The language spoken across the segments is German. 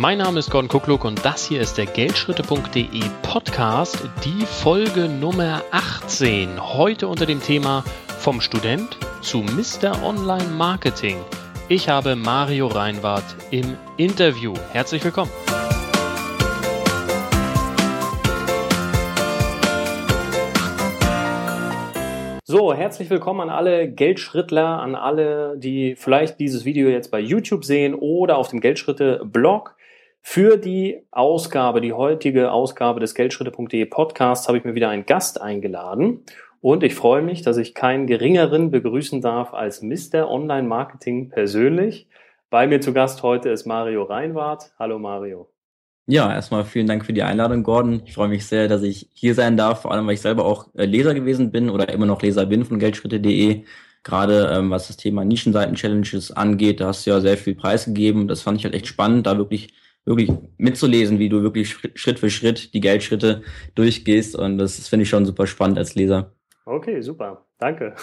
Mein Name ist Gordon Kukluk und das hier ist der Geldschritte.de Podcast, die Folge Nummer 18. Heute unter dem Thema Vom Student zu Mr. Online Marketing. Ich habe Mario Reinwart im Interview. Herzlich willkommen. So, herzlich willkommen an alle Geldschrittler, an alle, die vielleicht dieses Video jetzt bei YouTube sehen oder auf dem Geldschritte-Blog. Für die Ausgabe, die heutige Ausgabe des Geldschritte.de Podcasts habe ich mir wieder einen Gast eingeladen. Und ich freue mich, dass ich keinen geringeren begrüßen darf als Mr. Online Marketing persönlich. Bei mir zu Gast heute ist Mario Reinwart. Hallo Mario. Ja, erstmal vielen Dank für die Einladung, Gordon. Ich freue mich sehr, dass ich hier sein darf, vor allem weil ich selber auch äh, Leser gewesen bin oder immer noch Leser bin von Geldschritte.de. Gerade ähm, was das Thema Nischenseiten-Challenges angeht, da hast du ja sehr viel preisgegeben. Das fand ich halt echt spannend, da wirklich wirklich mitzulesen, wie du wirklich Schritt für Schritt die Geldschritte durchgehst. Und das finde ich schon super spannend als Leser. Okay, super. Danke.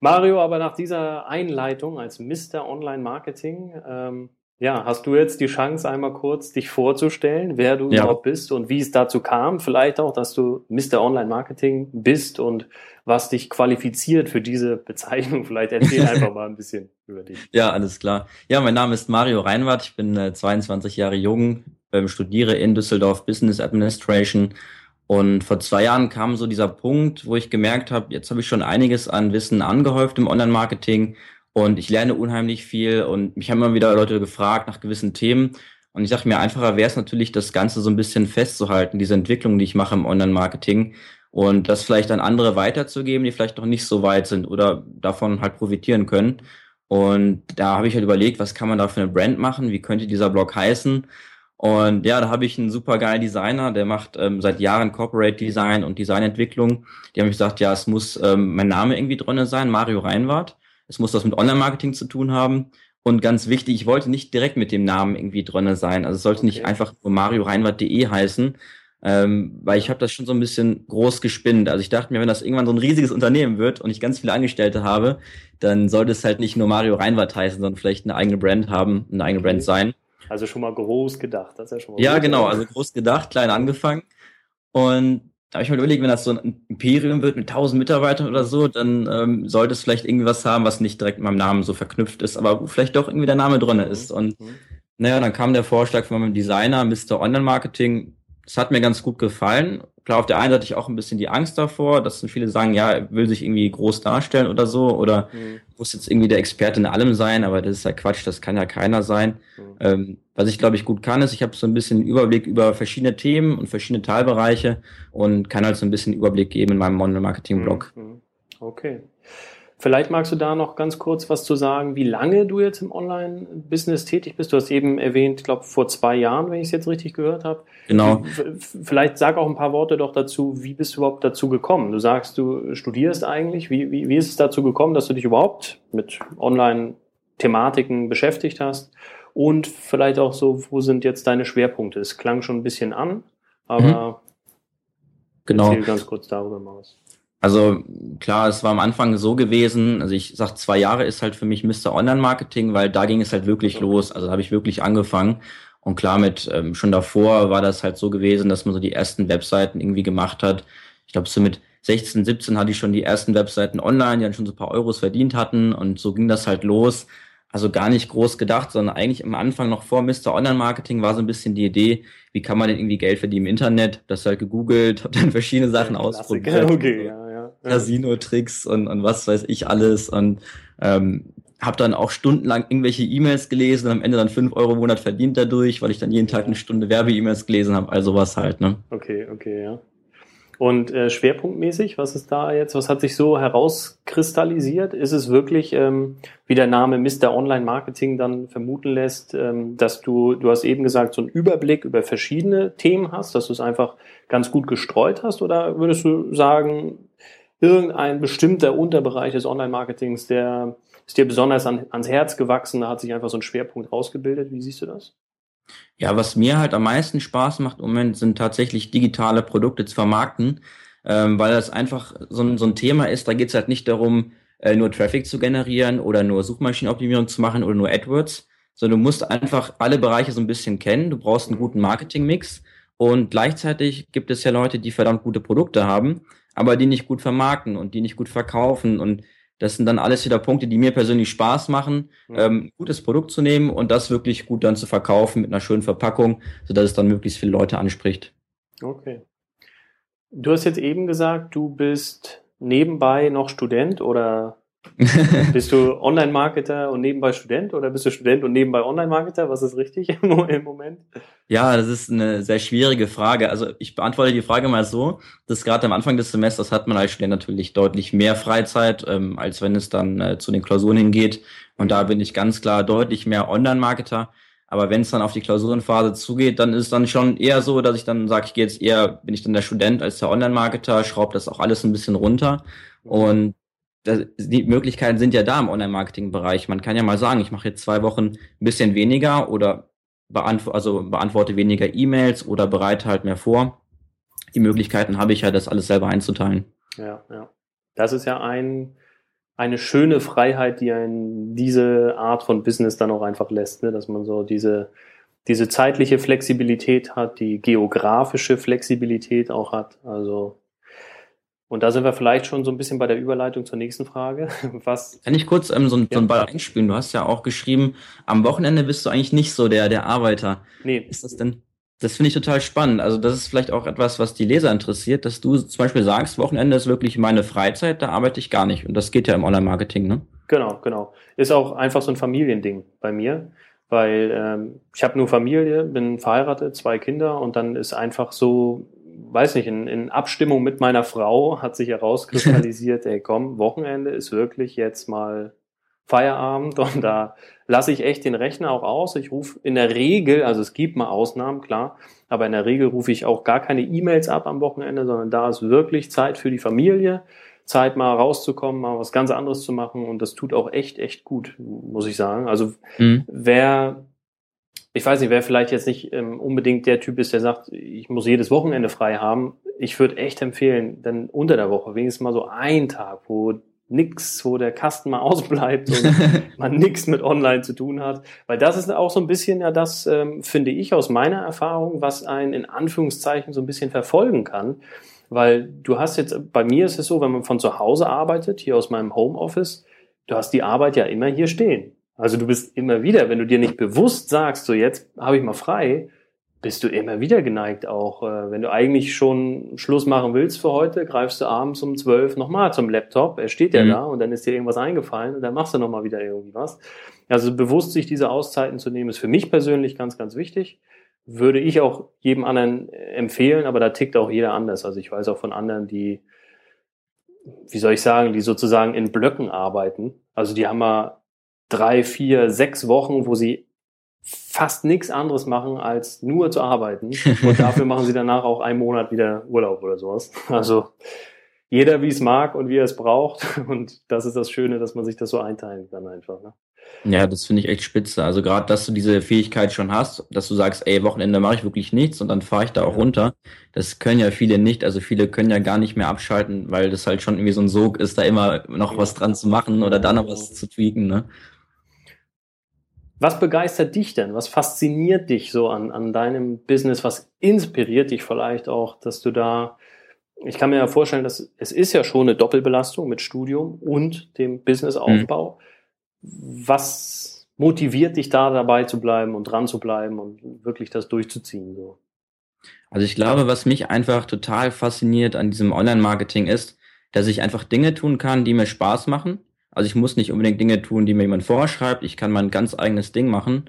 Mario, aber nach dieser Einleitung als Mr. Online Marketing, ähm, ja, hast du jetzt die Chance, einmal kurz dich vorzustellen, wer du ja. überhaupt bist und wie es dazu kam? Vielleicht auch, dass du Mr. Online Marketing bist und was dich qualifiziert für diese Bezeichnung. Vielleicht erzähl einfach mal ein bisschen über dich. Ja, alles klar. Ja, mein Name ist Mario Reinwart. Ich bin äh, 22 Jahre jung, ähm, studiere in Düsseldorf Business Administration. Und vor zwei Jahren kam so dieser Punkt, wo ich gemerkt habe, jetzt habe ich schon einiges an Wissen angehäuft im Online-Marketing und ich lerne unheimlich viel und mich haben immer wieder Leute gefragt nach gewissen Themen. Und ich dachte mir, einfacher wäre es natürlich, das Ganze so ein bisschen festzuhalten, diese Entwicklung, die ich mache im Online-Marketing und das vielleicht an andere weiterzugeben, die vielleicht noch nicht so weit sind oder davon halt profitieren können. Und da habe ich halt überlegt, was kann man da für eine Brand machen? Wie könnte dieser Blog heißen? Und ja, da habe ich einen super geilen Designer, der macht ähm, seit Jahren Corporate Design und Designentwicklung. Die haben gesagt, ja, es muss ähm, mein Name irgendwie drinne sein, Mario Reinwart. Es muss was mit Online-Marketing zu tun haben. Und ganz wichtig, ich wollte nicht direkt mit dem Namen irgendwie drinne sein. Also es sollte okay. nicht einfach nur marioreinwart.de heißen, ähm, weil ich habe das schon so ein bisschen groß gespinnt. Also ich dachte mir, wenn das irgendwann so ein riesiges Unternehmen wird und ich ganz viele Angestellte habe, dann sollte es halt nicht nur Mario Reinwart heißen, sondern vielleicht eine eigene Brand haben, eine eigene okay. Brand sein. Also schon mal groß gedacht, das ist ja schon mal Ja, genau, also groß gedacht, klein angefangen. Und da habe ich mir überlegt, wenn das so ein Imperium wird mit 1000 Mitarbeitern oder so, dann ähm, sollte es vielleicht irgendwie was haben, was nicht direkt mit meinem Namen so verknüpft ist, aber wo vielleicht doch irgendwie der Name drin mhm. ist. Und mhm. naja, dann kam der Vorschlag von meinem Designer, Mr. Online Marketing. Das hat mir ganz gut gefallen. Klar, auf der einen Seite hatte ich auch ein bisschen die Angst davor, dass viele sagen, ja, er will sich irgendwie groß darstellen oder so, oder mhm. muss jetzt irgendwie der Experte in allem sein, aber das ist ja Quatsch, das kann ja keiner sein. Mhm. Ähm, was ich, glaube ich, gut kann, ist, ich habe so ein bisschen Überblick über verschiedene Themen und verschiedene Teilbereiche und kann halt so ein bisschen Überblick geben in meinem Online-Marketing-Blog. Mhm. Okay. Vielleicht magst du da noch ganz kurz was zu sagen, wie lange du jetzt im Online-Business tätig bist. Du hast eben erwähnt, ich glaube, vor zwei Jahren, wenn ich es jetzt richtig gehört habe. Genau. Vielleicht sag auch ein paar Worte doch dazu, wie bist du überhaupt dazu gekommen? Du sagst, du studierst eigentlich. Wie, wie, wie ist es dazu gekommen, dass du dich überhaupt mit Online-Thematiken beschäftigt hast? Und vielleicht auch so, wo sind jetzt deine Schwerpunkte? Es klang schon ein bisschen an, aber mhm. genau. ganz kurz darüber mal was. Also klar, es war am Anfang so gewesen, also ich sag, zwei Jahre ist halt für mich Mr. Online-Marketing, weil da ging es halt wirklich los. Also da habe ich wirklich angefangen. Und klar, mit ähm, schon davor war das halt so gewesen, dass man so die ersten Webseiten irgendwie gemacht hat. Ich glaube, so mit 16, 17 hatte ich schon die ersten Webseiten online, die dann schon so ein paar Euros verdient hatten. Und so ging das halt los. Also gar nicht groß gedacht, sondern eigentlich am Anfang noch vor Mr. Online Marketing war so ein bisschen die Idee, wie kann man denn irgendwie Geld verdienen im Internet? Das halt gegoogelt, habe dann verschiedene Sachen ausprobiert. Okay, ja. Casino-Tricks und, und was weiß ich alles und ähm, habe dann auch stundenlang irgendwelche E-Mails gelesen und am Ende dann fünf Euro im Monat verdient dadurch, weil ich dann jeden Tag eine Stunde Werbe-E-Mails gelesen habe, also was halt, ne? Okay, okay, ja. Und äh, schwerpunktmäßig, was ist da jetzt, was hat sich so herauskristallisiert? Ist es wirklich, ähm, wie der Name Mr. Online Marketing dann vermuten lässt, ähm, dass du, du hast eben gesagt, so einen Überblick über verschiedene Themen hast, dass du es einfach ganz gut gestreut hast? Oder würdest du sagen, irgendein bestimmter Unterbereich des Online-Marketings, der ist dir besonders an, ans Herz gewachsen, da hat sich einfach so ein Schwerpunkt rausgebildet? Wie siehst du das? Ja, was mir halt am meisten Spaß macht im Moment, sind tatsächlich digitale Produkte zu vermarkten, ähm, weil das einfach so ein, so ein Thema ist. Da geht es halt nicht darum, äh, nur Traffic zu generieren oder nur Suchmaschinenoptimierung zu machen oder nur AdWords, sondern du musst einfach alle Bereiche so ein bisschen kennen. Du brauchst einen guten Marketingmix und gleichzeitig gibt es ja Leute, die verdammt gute Produkte haben, aber die nicht gut vermarkten und die nicht gut verkaufen und das sind dann alles wieder Punkte, die mir persönlich Spaß machen, mhm. ähm, gutes Produkt zu nehmen und das wirklich gut dann zu verkaufen mit einer schönen Verpackung, sodass es dann möglichst viele Leute anspricht. Okay. Du hast jetzt eben gesagt, du bist nebenbei noch Student oder bist du Online-Marketer und nebenbei Student oder bist du Student und nebenbei Online-Marketer? Was ist richtig im Moment? Ja, das ist eine sehr schwierige Frage. Also ich beantworte die Frage mal so, dass gerade am Anfang des Semesters hat man als Student natürlich deutlich mehr Freizeit, ähm, als wenn es dann äh, zu den Klausuren hingeht. Und da bin ich ganz klar deutlich mehr Online-Marketer. Aber wenn es dann auf die Klausurenphase zugeht, dann ist es dann schon eher so, dass ich dann sage, ich gehe jetzt eher, bin ich dann der Student als der Online-Marketer, schraube das auch alles ein bisschen runter. Und das, die Möglichkeiten sind ja da im Online-Marketing-Bereich. Man kann ja mal sagen, ich mache jetzt zwei Wochen ein bisschen weniger oder beantw also beantworte weniger E-Mails oder bereite halt mehr vor. Die Möglichkeiten habe ich ja, das alles selber einzuteilen. Ja, ja. Das ist ja ein, eine schöne Freiheit, die einen diese Art von Business dann auch einfach lässt, ne? dass man so diese, diese zeitliche Flexibilität hat, die geografische Flexibilität auch hat. Also und da sind wir vielleicht schon so ein bisschen bei der Überleitung zur nächsten Frage. Was? Kann ich kurz ähm, so, ein, ja. so einen Ball einspielen? Du hast ja auch geschrieben, am Wochenende bist du eigentlich nicht so der, der Arbeiter. Nee. Ist das denn? Das finde ich total spannend. Also das ist vielleicht auch etwas, was die Leser interessiert, dass du zum Beispiel sagst, Wochenende ist wirklich meine Freizeit, da arbeite ich gar nicht. Und das geht ja im Online-Marketing, ne? Genau, genau. Ist auch einfach so ein Familiending bei mir, weil ähm, ich habe nur Familie, bin verheiratet, zwei Kinder und dann ist einfach so, weiß nicht, in, in Abstimmung mit meiner Frau hat sich herauskristallisiert, ey komm, Wochenende ist wirklich jetzt mal Feierabend und da lasse ich echt den Rechner auch aus. Ich rufe in der Regel, also es gibt mal Ausnahmen, klar, aber in der Regel rufe ich auch gar keine E-Mails ab am Wochenende, sondern da ist wirklich Zeit für die Familie, Zeit mal rauszukommen, mal was ganz anderes zu machen und das tut auch echt, echt gut, muss ich sagen. Also mhm. wer ich weiß nicht, wer vielleicht jetzt nicht ähm, unbedingt der Typ ist, der sagt, ich muss jedes Wochenende frei haben. Ich würde echt empfehlen, dann unter der Woche wenigstens mal so einen Tag, wo nix, wo der Kasten mal ausbleibt und man nix mit online zu tun hat. Weil das ist auch so ein bisschen ja das, ähm, finde ich aus meiner Erfahrung, was einen in Anführungszeichen so ein bisschen verfolgen kann. Weil du hast jetzt, bei mir ist es so, wenn man von zu Hause arbeitet, hier aus meinem Homeoffice, du hast die Arbeit ja immer hier stehen. Also du bist immer wieder, wenn du dir nicht bewusst sagst, so jetzt habe ich mal frei, bist du immer wieder geneigt auch. Äh, wenn du eigentlich schon Schluss machen willst für heute, greifst du abends um zwölf nochmal zum Laptop, er steht ja mhm. da und dann ist dir irgendwas eingefallen und dann machst du nochmal wieder irgendwie was. Also bewusst sich diese Auszeiten zu nehmen, ist für mich persönlich ganz, ganz wichtig. Würde ich auch jedem anderen empfehlen, aber da tickt auch jeder anders. Also ich weiß auch von anderen, die, wie soll ich sagen, die sozusagen in Blöcken arbeiten. Also die haben mal drei, vier, sechs Wochen, wo sie fast nichts anderes machen, als nur zu arbeiten. Und dafür machen sie danach auch einen Monat wieder Urlaub oder sowas. Also jeder, wie es mag und wie er es braucht. Und das ist das Schöne, dass man sich das so einteilen kann einfach. Ne? Ja, das finde ich echt spitze. Also gerade, dass du diese Fähigkeit schon hast, dass du sagst, ey, Wochenende mache ich wirklich nichts und dann fahre ich da auch ja. runter. Das können ja viele nicht. Also viele können ja gar nicht mehr abschalten, weil das halt schon irgendwie so ein Sog ist, da immer noch was dran zu machen oder da noch was zu tweaken. Ne? Was begeistert dich denn? Was fasziniert dich so an, an deinem Business? Was inspiriert dich vielleicht auch, dass du da, ich kann mir ja vorstellen, dass es ist ja schon eine Doppelbelastung mit Studium und dem Businessaufbau. Mhm. Was motiviert dich da dabei zu bleiben und dran zu bleiben und wirklich das durchzuziehen? So? Also ich glaube, was mich einfach total fasziniert an diesem Online-Marketing ist, dass ich einfach Dinge tun kann, die mir Spaß machen also ich muss nicht unbedingt Dinge tun, die mir jemand vorschreibt. Ich kann mein ganz eigenes Ding machen.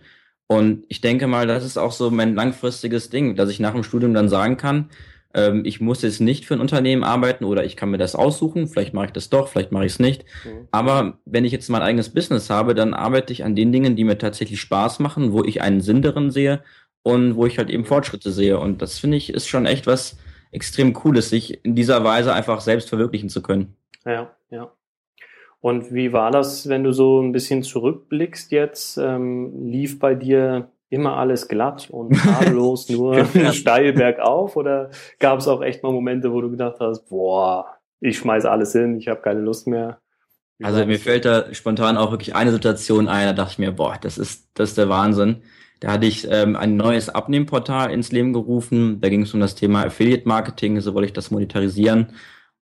Und ich denke mal, das ist auch so mein langfristiges Ding, dass ich nach dem Studium dann sagen kann, ähm, ich muss jetzt nicht für ein Unternehmen arbeiten oder ich kann mir das aussuchen. Vielleicht mache ich das doch, vielleicht mache ich es nicht. Mhm. Aber wenn ich jetzt mein eigenes Business habe, dann arbeite ich an den Dingen, die mir tatsächlich Spaß machen, wo ich einen Sinn darin sehe und wo ich halt eben Fortschritte sehe. Und das finde ich ist schon echt was extrem Cooles, sich in dieser Weise einfach selbst verwirklichen zu können. Ja, ja. Und wie war das, wenn du so ein bisschen zurückblickst jetzt? Ähm, lief bei dir immer alles glatt und tadellos nur steil bergauf? Oder gab es auch echt mal Momente, wo du gedacht hast, boah, ich schmeiß alles hin, ich habe keine Lust mehr? Also mir fällt da spontan auch wirklich eine Situation ein, da dachte ich mir, boah, das ist, das ist der Wahnsinn. Da hatte ich ähm, ein neues Abnehmportal ins Leben gerufen. Da ging es um das Thema Affiliate Marketing, so wollte ich das monetarisieren.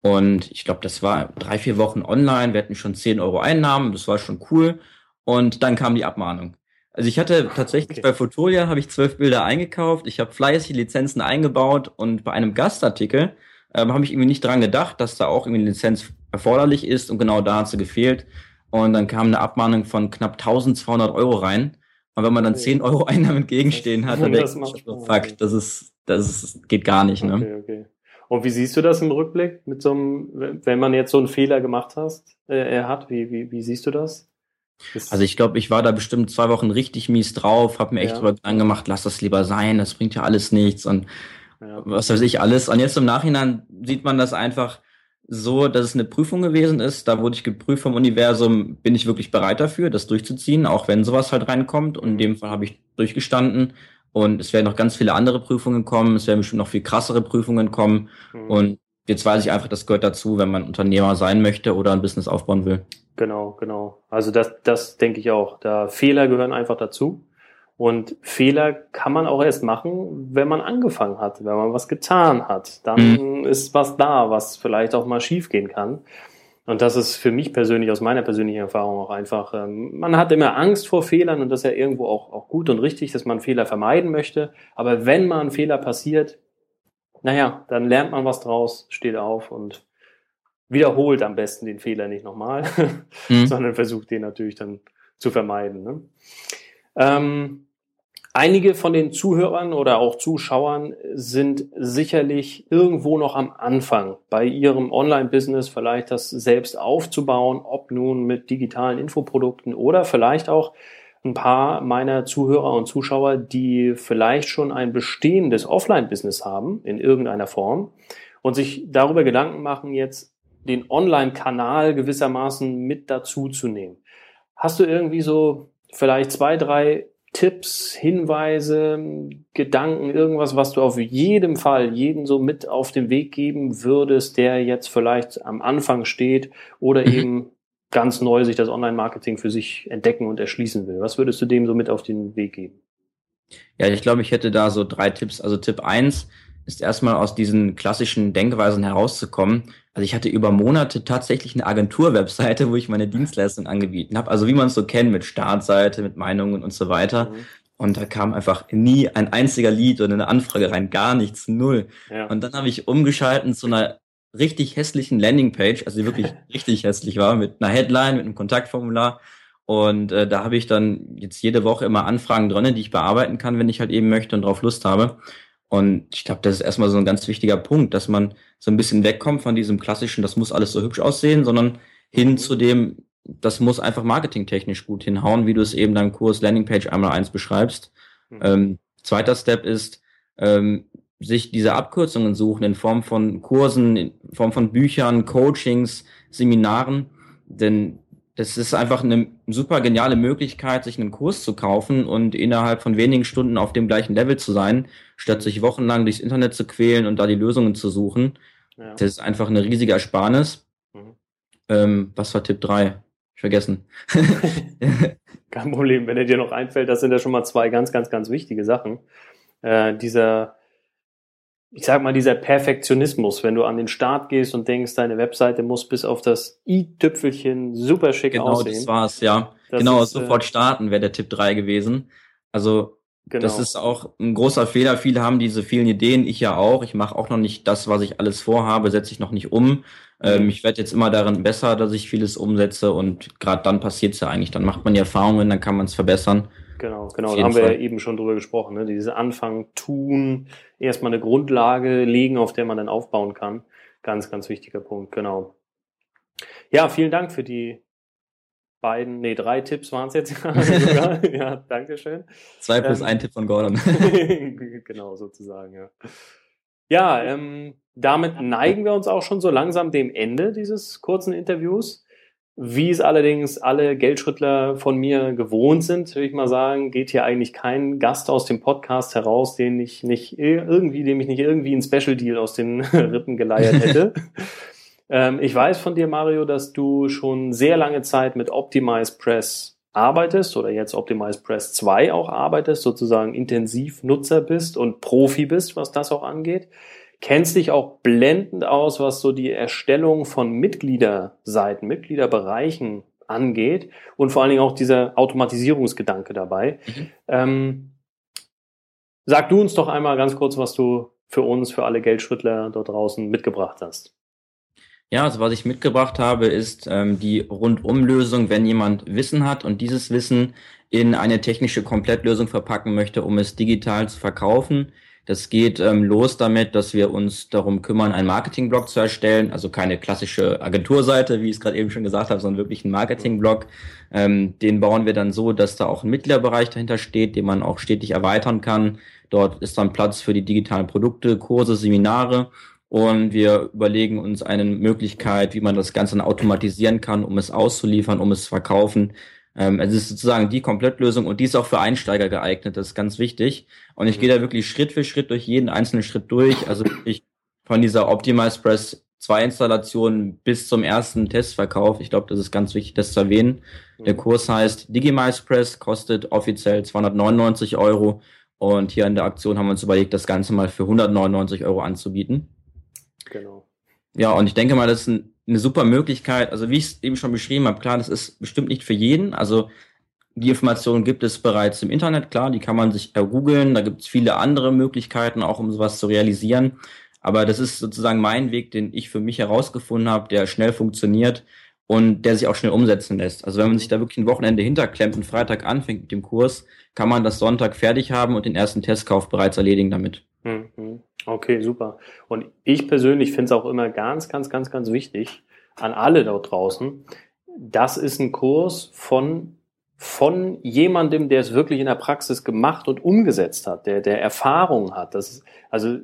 Und ich glaube, das war drei, vier Wochen online. Wir hatten schon 10 Euro Einnahmen, das war schon cool. Und dann kam die Abmahnung. Also ich hatte tatsächlich okay. bei Fotolia habe ich zwölf Bilder eingekauft, ich habe fleißig Lizenzen eingebaut und bei einem Gastartikel ähm, habe ich irgendwie nicht dran gedacht, dass da auch irgendwie eine Lizenz erforderlich ist und genau da hat sie gefehlt. Und dann kam eine Abmahnung von knapp 1200 Euro rein. Und wenn man dann 10 Euro Einnahmen entgegenstehen hat, dann denkt man, fuck, das ist, das ist, geht gar nicht, ne? Okay, okay. Und wie siehst du das im Rückblick mit so einem, wenn man jetzt so einen Fehler gemacht hast, äh, er hat, wie, wie, wie siehst du das? das also ich glaube, ich war da bestimmt zwei Wochen richtig mies drauf, habe mir echt ja. drüber angemacht, lass das lieber sein, das bringt ja alles nichts und ja. was weiß ich alles. Und jetzt im Nachhinein sieht man das einfach so, dass es eine Prüfung gewesen ist. Da wurde ich geprüft vom Universum, bin ich wirklich bereit dafür, das durchzuziehen, auch wenn sowas halt reinkommt. Und in dem Fall habe ich durchgestanden. Und es werden noch ganz viele andere Prüfungen kommen. Es werden bestimmt noch viel krassere Prüfungen kommen. Mhm. Und jetzt weiß ich einfach, das gehört dazu, wenn man Unternehmer sein möchte oder ein Business aufbauen will. Genau, genau. Also das, das denke ich auch. Da Fehler gehören einfach dazu. Und Fehler kann man auch erst machen, wenn man angefangen hat, wenn man was getan hat. Dann mhm. ist was da, was vielleicht auch mal schiefgehen kann. Und das ist für mich persönlich, aus meiner persönlichen Erfahrung auch einfach, ähm, man hat immer Angst vor Fehlern und das ist ja irgendwo auch, auch gut und richtig, dass man Fehler vermeiden möchte. Aber wenn mal ein Fehler passiert, naja, dann lernt man was draus, steht auf und wiederholt am besten den Fehler nicht nochmal, mhm. sondern versucht den natürlich dann zu vermeiden. Ne? Ähm, Einige von den Zuhörern oder auch Zuschauern sind sicherlich irgendwo noch am Anfang bei ihrem Online-Business, vielleicht das selbst aufzubauen, ob nun mit digitalen Infoprodukten oder vielleicht auch ein paar meiner Zuhörer und Zuschauer, die vielleicht schon ein bestehendes Offline-Business haben in irgendeiner Form und sich darüber Gedanken machen, jetzt den Online-Kanal gewissermaßen mit dazu zu nehmen. Hast du irgendwie so vielleicht zwei, drei Tipps, Hinweise, Gedanken, irgendwas, was du auf jeden Fall jeden so mit auf den Weg geben würdest, der jetzt vielleicht am Anfang steht oder mhm. eben ganz neu sich das Online-Marketing für sich entdecken und erschließen will? Was würdest du dem so mit auf den Weg geben? Ja, ich glaube, ich hätte da so drei Tipps. Also Tipp eins ist erstmal aus diesen klassischen Denkweisen herauszukommen. Also ich hatte über Monate tatsächlich eine Agentur-Webseite, wo ich meine Dienstleistung angeboten habe. Also wie man es so kennt mit Startseite, mit Meinungen und so weiter. Mhm. Und da kam einfach nie ein einziger Lied oder eine Anfrage rein, gar nichts, null. Ja. Und dann habe ich umgeschalten zu einer richtig hässlichen Landingpage, also die wirklich richtig hässlich war, mit einer Headline, mit einem Kontaktformular. Und äh, da habe ich dann jetzt jede Woche immer Anfragen drin, die ich bearbeiten kann, wenn ich halt eben möchte und drauf Lust habe. Und ich glaube, das ist erstmal so ein ganz wichtiger Punkt, dass man so ein bisschen wegkommt von diesem klassischen, das muss alles so hübsch aussehen, sondern hin zu dem, das muss einfach marketingtechnisch gut hinhauen, wie du es eben deinem Kurs Landingpage einmal eins beschreibst. Mhm. Ähm, zweiter Step ist, ähm, sich diese Abkürzungen suchen in Form von Kursen, in Form von Büchern, Coachings, Seminaren, denn das ist einfach eine super geniale Möglichkeit, sich einen Kurs zu kaufen und innerhalb von wenigen Stunden auf dem gleichen Level zu sein, statt sich wochenlang durchs Internet zu quälen und da die Lösungen zu suchen. Ja. Das ist einfach eine riesige Ersparnis. Mhm. Ähm, was war Tipp 3? Ich vergessen. Kein Problem, wenn er dir noch einfällt, das sind ja schon mal zwei ganz, ganz, ganz wichtige Sachen. Äh, dieser ich sag mal, dieser Perfektionismus, wenn du an den Start gehst und denkst, deine Webseite muss bis auf das i-Tüpfelchen super schick genau, aussehen. Genau, das war's, ja. Das genau, ist, sofort äh, starten wäre der Tipp drei gewesen. Also genau. das ist auch ein großer Fehler. Viele haben diese vielen Ideen, ich ja auch. Ich mache auch noch nicht das, was ich alles vorhabe, setze ich noch nicht um. Ähm, ich werde jetzt immer darin besser, dass ich vieles umsetze und gerade dann passiert's ja eigentlich. Dann macht man die Erfahrungen, dann kann man es verbessern. Genau, genau. Da haben Fall. wir ja eben schon drüber gesprochen. Ne? Diese Anfang tun, erstmal eine Grundlage legen, auf der man dann aufbauen kann. Ganz, ganz wichtiger Punkt, genau. Ja, vielen Dank für die beiden, nee, drei Tipps waren es jetzt sogar. ja, danke schön. Zwei plus ähm, ein Tipp von Gordon. genau, sozusagen, ja. Ja, ähm, damit neigen wir uns auch schon so langsam dem Ende dieses kurzen Interviews. Wie es allerdings alle Geldschrittler von mir gewohnt sind, würde ich mal sagen, geht hier eigentlich kein Gast aus dem Podcast heraus, den ich nicht irgendwie, dem ich nicht irgendwie einen Special Deal aus den Rippen geleiert hätte. Ähm, ich weiß von dir, Mario, dass du schon sehr lange Zeit mit Optimize Press arbeitest oder jetzt Optimize Press 2 auch arbeitest, sozusagen intensiv Nutzer bist und Profi bist, was das auch angeht. Kennst dich auch blendend aus, was so die Erstellung von Mitgliederseiten, Mitgliederbereichen angeht und vor allen Dingen auch dieser Automatisierungsgedanke dabei. Mhm. Ähm, sag du uns doch einmal ganz kurz, was du für uns, für alle Geldschrittler dort draußen mitgebracht hast. Ja, also was ich mitgebracht habe, ist ähm, die Rundumlösung, wenn jemand Wissen hat und dieses Wissen in eine technische Komplettlösung verpacken möchte, um es digital zu verkaufen. Das geht ähm, los damit, dass wir uns darum kümmern, einen Marketingblog zu erstellen, also keine klassische Agenturseite, wie ich es gerade eben schon gesagt habe, sondern wirklich einen Marketingblog. Ähm, den bauen wir dann so, dass da auch ein Mitgliederbereich dahinter steht, den man auch stetig erweitern kann. Dort ist dann Platz für die digitalen Produkte, Kurse, Seminare und wir überlegen uns eine Möglichkeit, wie man das Ganze dann automatisieren kann, um es auszuliefern, um es zu verkaufen. Ähm, es ist sozusagen die Komplettlösung und die ist auch für Einsteiger geeignet, das ist ganz wichtig. Und ich gehe da wirklich Schritt für Schritt durch jeden einzelnen Schritt durch. Also ich von dieser Optimize Press 2 Installation bis zum ersten Testverkauf. Ich glaube, das ist ganz wichtig, das zu erwähnen. Der Kurs heißt Digimize Press, kostet offiziell 299 Euro. Und hier in der Aktion haben wir uns überlegt, das Ganze mal für 199 Euro anzubieten. Genau. Ja, und ich denke mal, das ist ein, eine super Möglichkeit. Also wie ich es eben schon beschrieben habe, klar, das ist bestimmt nicht für jeden. Also die Informationen gibt es bereits im Internet, klar, die kann man sich googeln. Da gibt es viele andere Möglichkeiten, auch um sowas zu realisieren. Aber das ist sozusagen mein Weg, den ich für mich herausgefunden habe, der schnell funktioniert und der sich auch schnell umsetzen lässt. Also wenn man sich da wirklich ein Wochenende hinterklemmt und Freitag anfängt mit dem Kurs, kann man das Sonntag fertig haben und den ersten Testkauf bereits erledigen damit. Mhm. Okay, super. Und ich persönlich finde es auch immer ganz, ganz, ganz, ganz wichtig an alle dort draußen. Das ist ein Kurs von von jemandem, der es wirklich in der Praxis gemacht und umgesetzt hat, der, der Erfahrung hat. Das ist, also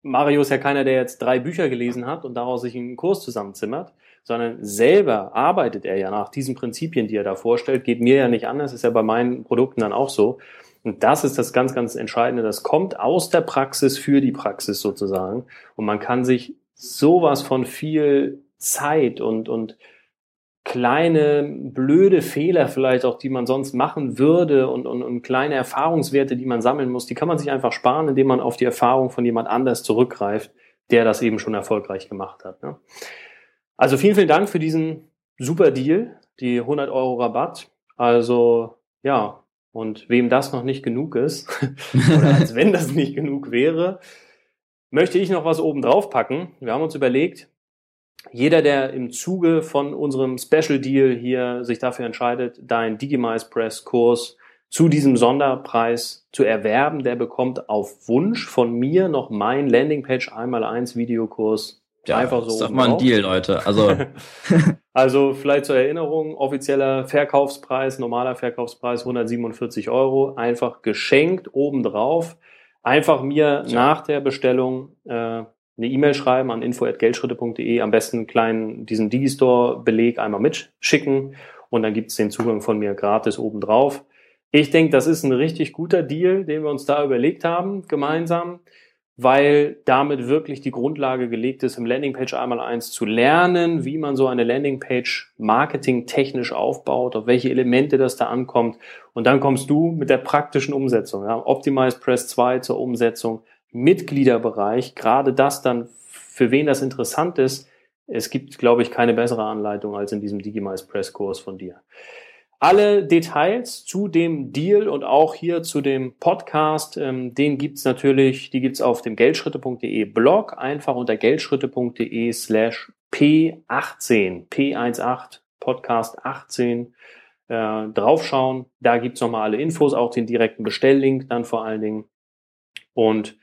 Mario ist ja keiner, der jetzt drei Bücher gelesen hat und daraus sich einen Kurs zusammenzimmert, sondern selber arbeitet er ja nach diesen Prinzipien, die er da vorstellt. Geht mir ja nicht anders, ist ja bei meinen Produkten dann auch so. Und das ist das ganz, ganz Entscheidende. Das kommt aus der Praxis für die Praxis sozusagen. Und man kann sich sowas von viel Zeit und, und kleine blöde Fehler vielleicht auch, die man sonst machen würde und, und, und kleine Erfahrungswerte, die man sammeln muss, die kann man sich einfach sparen, indem man auf die Erfahrung von jemand anders zurückgreift, der das eben schon erfolgreich gemacht hat. Ne? Also vielen, vielen Dank für diesen super Deal, die 100 Euro Rabatt. Also ja, und wem das noch nicht genug ist, oder als wenn das nicht genug wäre, möchte ich noch was oben drauf packen. Wir haben uns überlegt, jeder, der im Zuge von unserem Special Deal hier sich dafür entscheidet, deinen Digimize Press Kurs zu diesem Sonderpreis zu erwerben, der bekommt auf Wunsch von mir noch mein Landingpage einmal eins Videokurs ja, einfach so. Ist doch mal ein Deal, Leute. Also. also vielleicht zur Erinnerung, offizieller Verkaufspreis, normaler Verkaufspreis 147 Euro, einfach geschenkt obendrauf. Einfach mir ja. nach der Bestellung äh, eine E-Mail schreiben an info.geldschritte.de, am besten kleinen diesen Digistore-Beleg einmal mitschicken und dann gibt's den Zugang von mir gratis obendrauf. Ich denke, das ist ein richtig guter Deal, den wir uns da überlegt haben, gemeinsam weil damit wirklich die Grundlage gelegt ist, im Landingpage einmal eins zu lernen, wie man so eine Landingpage marketingtechnisch aufbaut, auf welche Elemente das da ankommt. Und dann kommst du mit der praktischen Umsetzung. Ja. Optimize Press 2 zur Umsetzung, Mitgliederbereich, gerade das dann, für wen das interessant ist. Es gibt, glaube ich, keine bessere Anleitung als in diesem Digimize Press Kurs von dir. Alle Details zu dem Deal und auch hier zu dem Podcast, ähm, den gibt's natürlich, die gibt's auf dem geldschritte.de Blog, einfach unter geldschritte.de slash P18, P18, Podcast 18, äh, draufschauen. Da gibt's nochmal alle Infos, auch den direkten Bestelllink dann vor allen Dingen. Und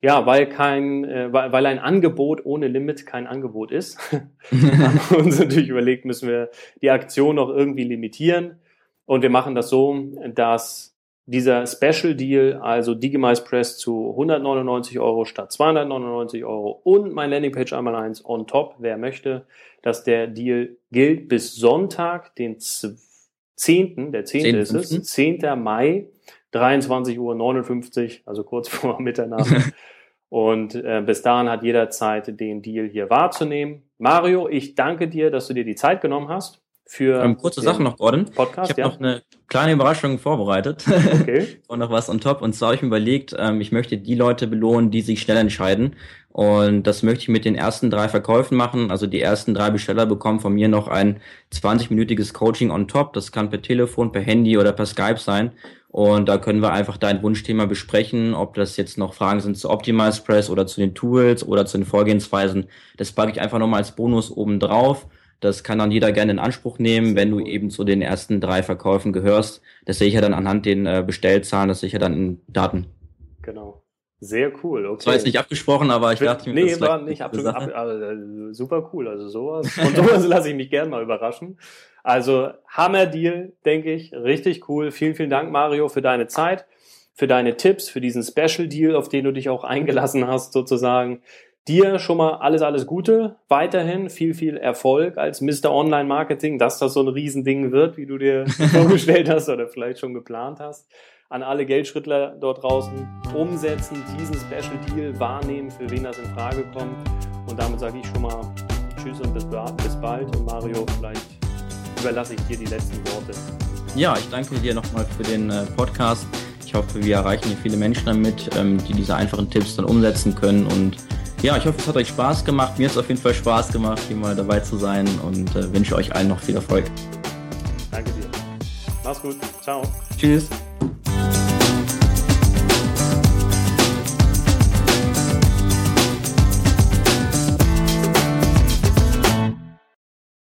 ja, weil kein, äh, weil, weil ein Angebot ohne Limit kein Angebot ist, haben wir uns natürlich überlegt, müssen wir die Aktion noch irgendwie limitieren. Und wir machen das so, dass dieser Special Deal, also Digimize Press zu 199 Euro statt 299 Euro und mein Landingpage einmal eins on top, wer möchte, dass der Deal gilt bis Sonntag, den 10., der 10. 10. ist es, 10. Mai, 23.59 Uhr, also kurz vor Mitternacht. Und äh, bis dahin hat jeder Zeit, den Deal hier wahrzunehmen. Mario, ich danke dir, dass du dir die Zeit genommen hast für. Ähm, kurze Sache noch, Gordon. Podcast, ich habe ja? noch eine kleine Überraschung vorbereitet. Okay. und noch was on top. Und zwar habe ich mir überlegt, ähm, ich möchte die Leute belohnen, die sich schnell entscheiden. Und das möchte ich mit den ersten drei Verkäufen machen. Also die ersten drei Besteller bekommen von mir noch ein 20-minütiges Coaching on top. Das kann per Telefon, per Handy oder per Skype sein. Und da können wir einfach dein Wunschthema besprechen, ob das jetzt noch Fragen sind zu Optimize Press oder zu den Tools oder zu den Vorgehensweisen. Das packe ich einfach nochmal als Bonus oben drauf. Das kann dann jeder gerne in Anspruch nehmen, wenn du eben zu den ersten drei Verkäufen gehörst. Das sehe ich ja dann anhand den äh, Bestellzahlen, das sehe ich ja dann in Daten. Genau. Sehr cool. Okay. Das war jetzt nicht abgesprochen, aber ich dachte mir, nee, das war nicht abgesprochen. Ab, also, super cool. Also sowas. Von sowas lasse ich mich gerne mal überraschen. Also Hammer-Deal, denke ich. Richtig cool. Vielen, vielen Dank, Mario, für deine Zeit, für deine Tipps, für diesen Special-Deal, auf den du dich auch eingelassen hast, sozusagen. Dir schon mal alles, alles Gute. Weiterhin viel, viel Erfolg als Mr. Online Marketing, dass das so ein Riesending wird, wie du dir vorgestellt hast oder vielleicht schon geplant hast. An alle Geldschrittler dort draußen umsetzen, diesen Special Deal wahrnehmen, für wen das in Frage kommt. Und damit sage ich schon mal Tschüss und bis, bis bald. Und Mario, vielleicht überlasse ich dir die letzten Worte. Ja, ich danke dir nochmal für den äh, Podcast. Ich hoffe, wir erreichen hier viele Menschen damit, ähm, die diese einfachen Tipps dann umsetzen können und ja, ich hoffe, es hat euch Spaß gemacht. Mir hat es auf jeden Fall Spaß gemacht, hier mal dabei zu sein und äh, wünsche euch allen noch viel Erfolg. Danke dir. Mach's gut. Ciao. Tschüss.